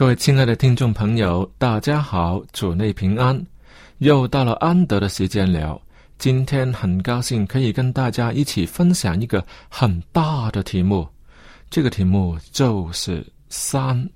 各位亲爱的听众朋友，大家好，主内平安，又到了安德的时间了。今天很高兴可以跟大家一起分享一个很大的题目，这个题目就是三。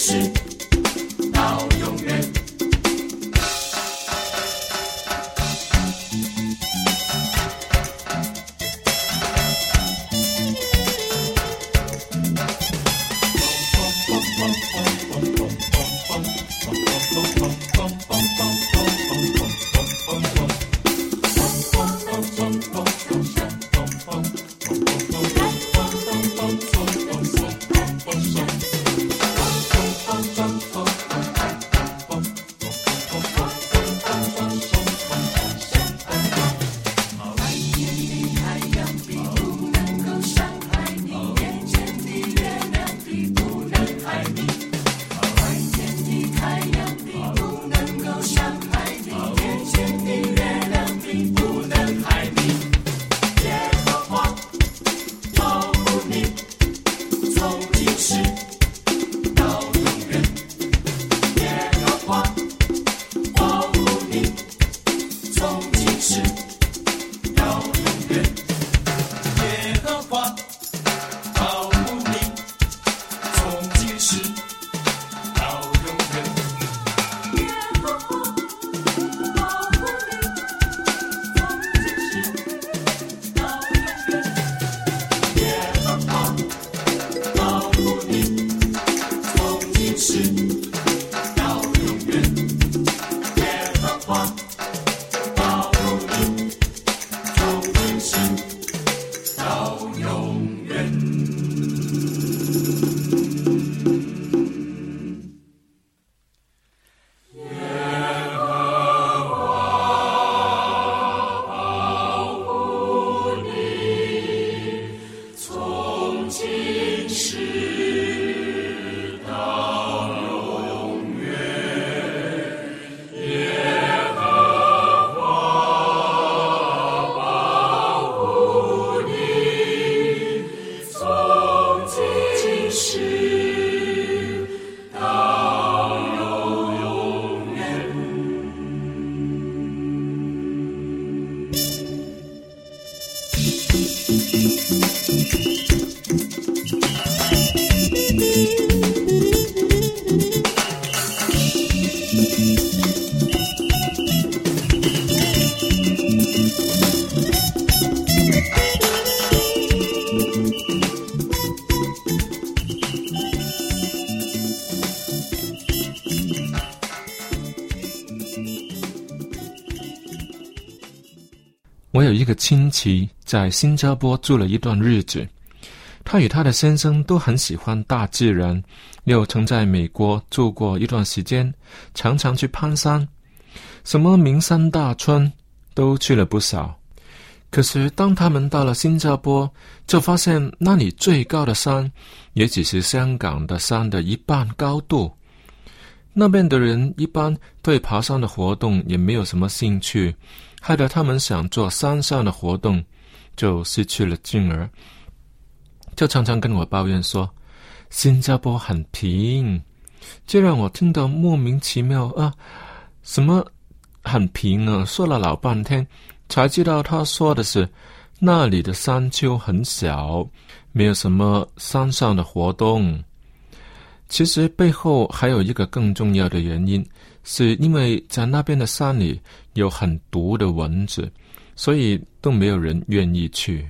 是。有一个亲戚在新加坡住了一段日子，他与他的先生都很喜欢大自然，又曾在美国住过一段时间，常常去攀山，什么名山大川都去了不少。可是当他们到了新加坡，就发现那里最高的山也只是香港的山的一半高度。那边的人一般对爬山的活动也没有什么兴趣。害得他们想做山上的活动，就失去了劲儿，就常常跟我抱怨说：“新加坡很平。”这让我听得莫名其妙啊！什么很平啊？说了老半天，才知道他说的是那里的山丘很小，没有什么山上的活动。其实背后还有一个更重要的原因。是因为在那边的山里有很毒的蚊子，所以都没有人愿意去。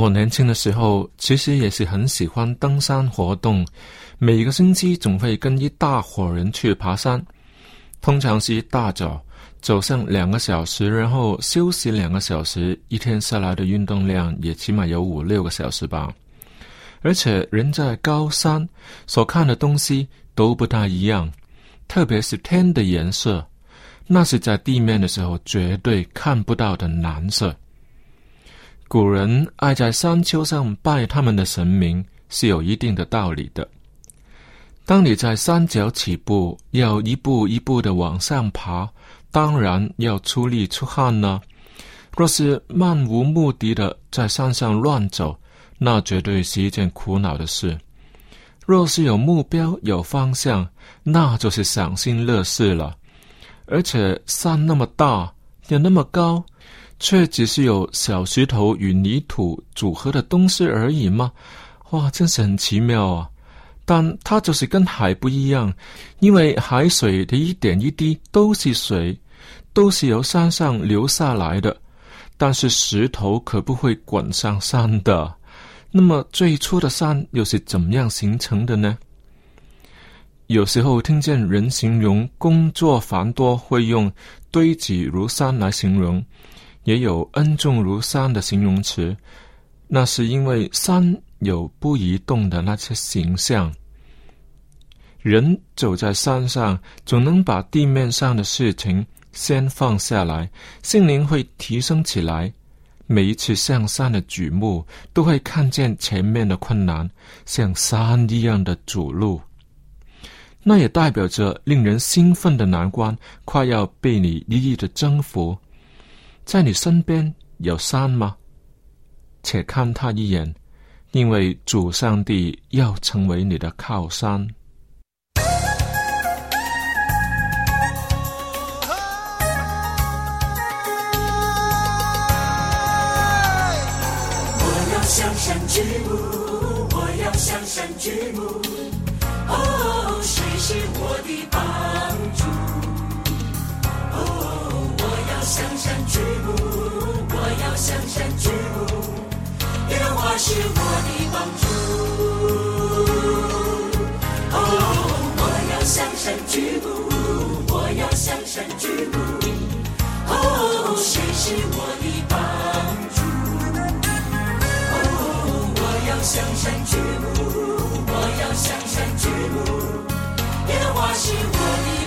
我年轻的时候，其实也是很喜欢登山活动，每个星期总会跟一大伙人去爬山。通常是一大早走上两个小时，然后休息两个小时，一天下来的运动量也起码有五六个小时吧。而且人在高山所看的东西都不大一样，特别是天的颜色，那是在地面的时候绝对看不到的蓝色。古人爱在山丘上拜他们的神明，是有一定的道理的。当你在山脚起步，要一步一步的往上爬，当然要出力出汗呢。若是漫无目的的在山上乱走，那绝对是一件苦恼的事。若是有目标、有方向，那就是赏心乐事了。而且山那么大，有那么高。却只是有小石头与泥土组合的东西而已吗？哇，真是很奇妙啊！但它就是跟海不一样，因为海水的一点一滴都是水，都是由山上流下来的。但是石头可不会滚上山的。那么最初的山又是怎么样形成的呢？有时候听见人形容工作繁多，会用堆积如山来形容。也有恩重如山的形容词，那是因为山有不移动的那些形象。人走在山上，总能把地面上的事情先放下来，心灵会提升起来。每一次向山的举目，都会看见前面的困难像山一样的阻路，那也代表着令人兴奋的难关快要被你一一的征服。在你身边有山吗？且看他一眼，因为主上帝要成为你的靠山。向山举目，哦，谁是我的宝？向山举目，我要向山举目。耶和华是我的帮助。哦，我要向山举目，我要向山举目。哦，谁是我的帮助？哦，我要向山举目，我要向山举目。耶和华是我的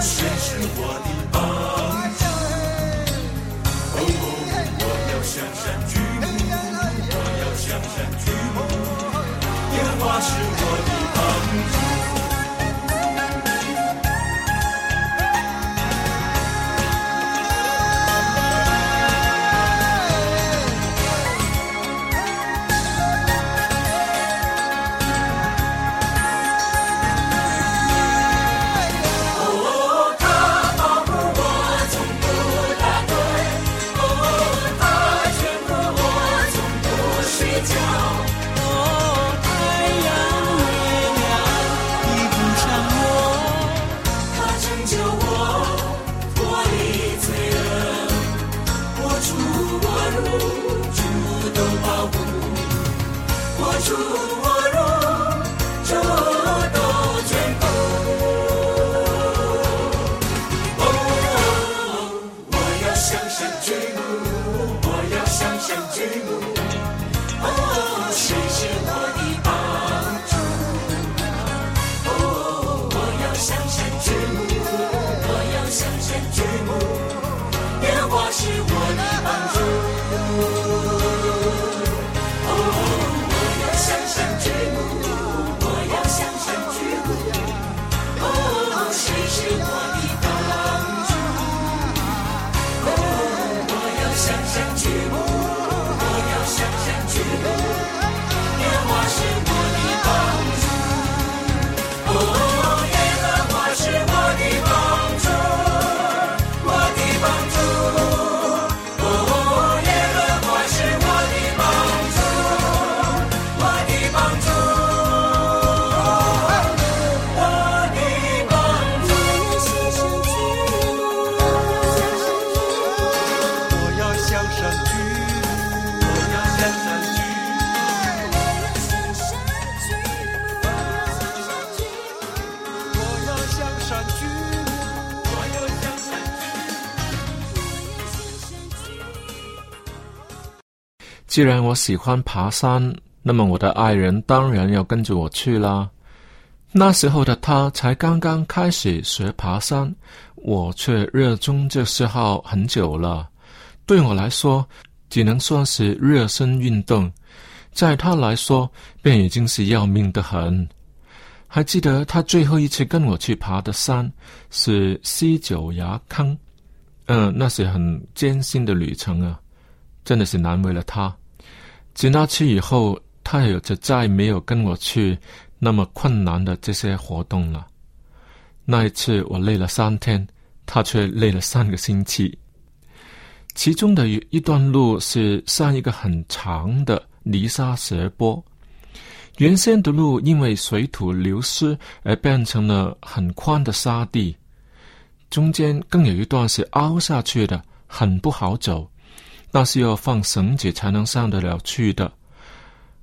谁是我的帮手？哦，我要向山举目，我要向山举目。耶和华是我既然我喜欢爬山，那么我的爱人当然要跟着我去啦。那时候的他才刚刚开始学爬山，我却热衷这嗜好很久了。对我来说，只能算是热身运动，在他来说，便已经是要命的很。还记得他最后一次跟我去爬的山是西九崖坑，嗯，那是很艰辛的旅程啊，真的是难为了他。自那次以后，他也就再没有跟我去那么困难的这些活动了。那一次我累了三天，他却累了三个星期。其中的一一段路是上一个很长的泥沙斜坡，原先的路因为水土流失而变成了很宽的沙地，中间更有一段是凹下去的，很不好走，那是要放绳子才能上得了去的。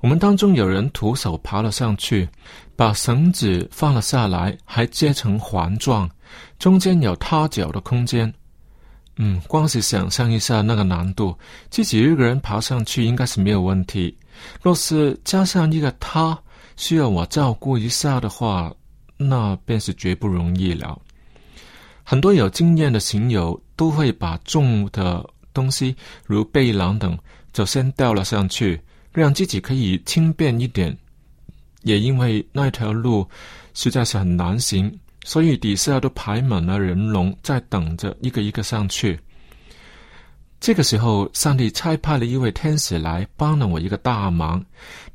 我们当中有人徒手爬了上去，把绳子放了下来，还接成环状，中间有踏脚的空间。嗯，光是想象一下那个难度，自己一个人爬上去应该是没有问题。若是加上一个他，需要我照顾一下的话，那便是绝不容易了。很多有经验的行友都会把重的东西，如背囊等，就先吊了上去，让自己可以轻便一点。也因为那条路实在是很难行，所以底下都排满了人龙，在等着一个一个上去。这个时候，上帝差派了一位天使来帮了我一个大忙。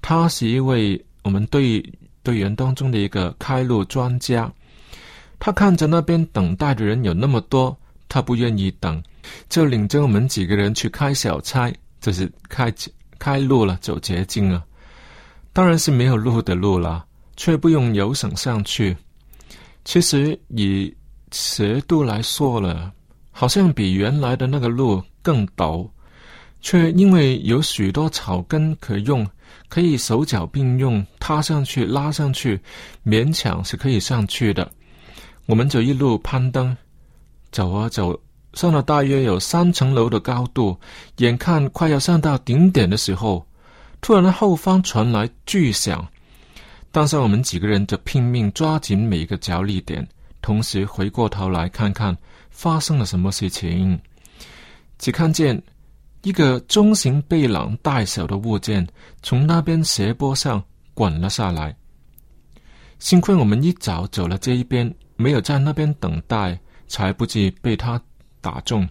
他是一位我们队队员当中的一个开路专家。他看着那边等待的人有那么多，他不愿意等，就领着我们几个人去开小差，就是开开路了，走捷径了。当然是没有路的路了，却不用游绳上去。其实以斜度来说了，好像比原来的那个路更陡，却因为有许多草根可用，可以手脚并用，踏上去、拉上去，勉强是可以上去的。我们就一路攀登，走啊走，上了大约有三层楼的高度。眼看快要上到顶点的时候，突然后方传来巨响。当时我们几个人就拼命抓紧每一个着力点，同时回过头来看看发生了什么事情。只看见一个中型背囊大小的物件从那边斜坡上滚了下来。幸亏我们一早走了这一边。没有在那边等待，才不至被他打中。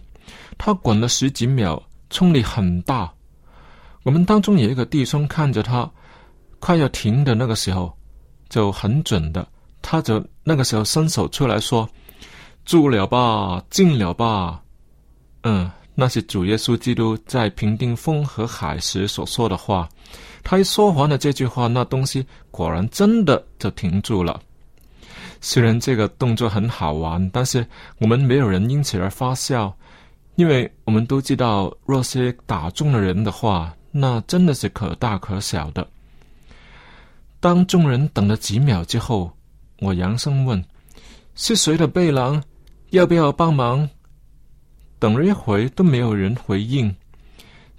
他滚了十几秒，冲力很大。我们当中有一个弟兄看着他快要停的那个时候，就很准的，他就那个时候伸手出来说：“住了吧，进了吧。”嗯，那是主耶稣基督在平定风和海时所说的话。他一说完了这句话，那东西果然真的就停住了。虽然这个动作很好玩，但是我们没有人因此而发笑，因为我们都知道，若是打中了人的话，那真的是可大可小的。当众人等了几秒之后，我扬声问：“是谁的背囊？要不要帮忙？”等了一会都没有人回应。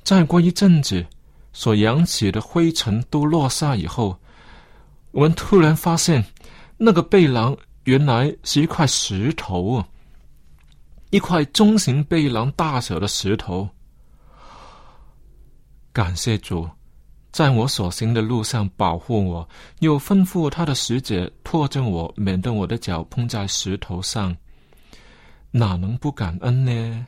再过一阵子，所扬起的灰尘都落下以后，我们突然发现。那个背囊原来是一块石头啊，一块中型背囊大小的石头。感谢主，在我所行的路上保护我，又吩咐他的使者拖着我，免得我的脚碰在石头上。哪能不感恩呢？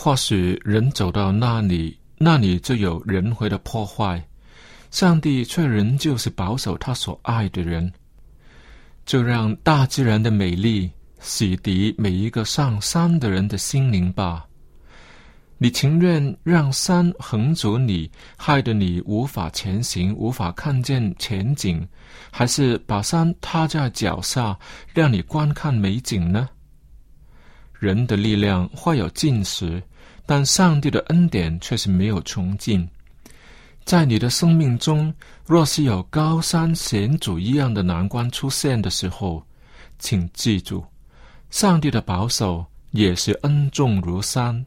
或许人走到那里，那里就有人为的破坏，上帝却仍旧是保守他所爱的人。就让大自然的美丽洗涤每一个上山的人的心灵吧。你情愿让山横阻你，害得你无法前行，无法看见前景，还是把山踏在脚下，让你观看美景呢？人的力量会有尽时，但上帝的恩典却是没有穷尽。在你的生命中，若是有高山险阻一样的难关出现的时候，请记住，上帝的保守也是恩重如山。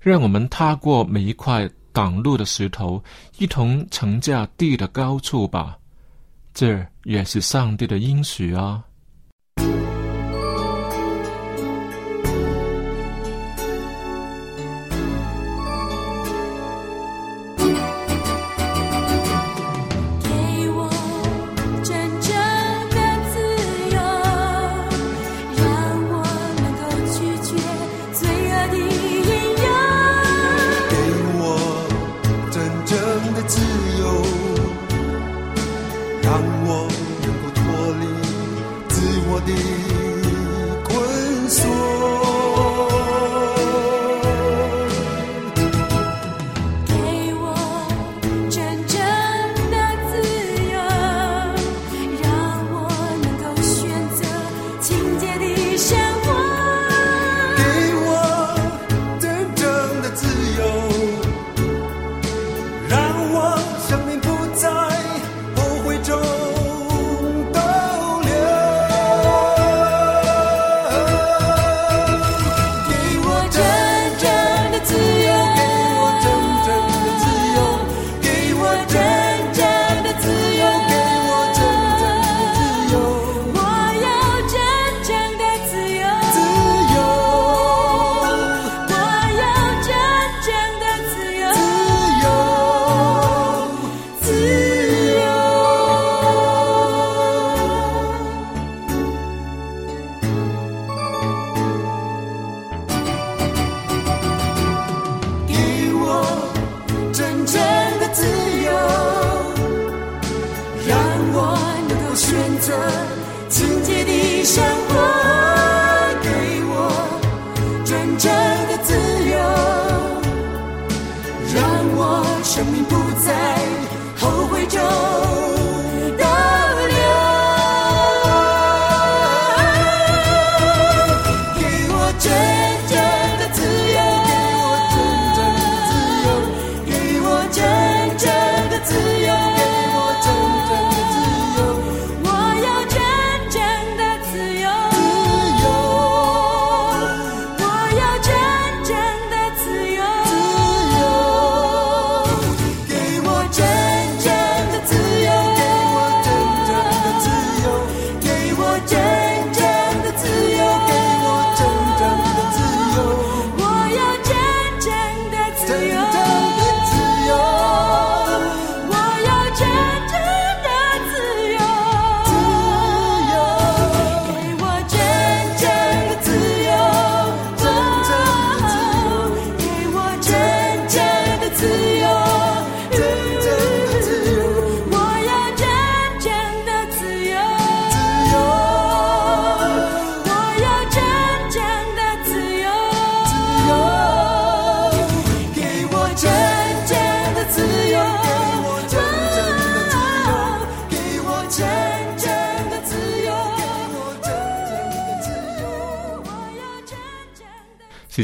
让我们踏过每一块挡路的石头，一同乘驾地的高处吧。这也是上帝的应许啊。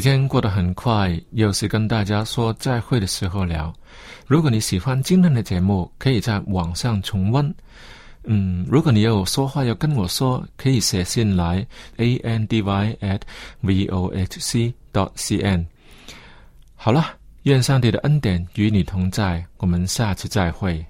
时间过得很快，又是跟大家说再会的时候了。如果你喜欢今天的节目，可以在网上重温。嗯，如果你有说话要跟我说，可以写信来 a n d y at v o h c dot c n。好了，愿上帝的恩典与你同在，我们下次再会。